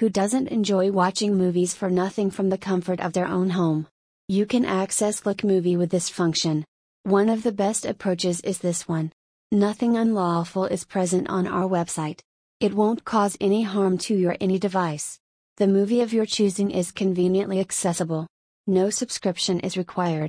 Who doesn't enjoy watching movies for nothing from the comfort of their own home? You can access Look Movie with this function. One of the best approaches is this one. Nothing unlawful is present on our website. It won't cause any harm to your any device. The movie of your choosing is conveniently accessible. No subscription is required.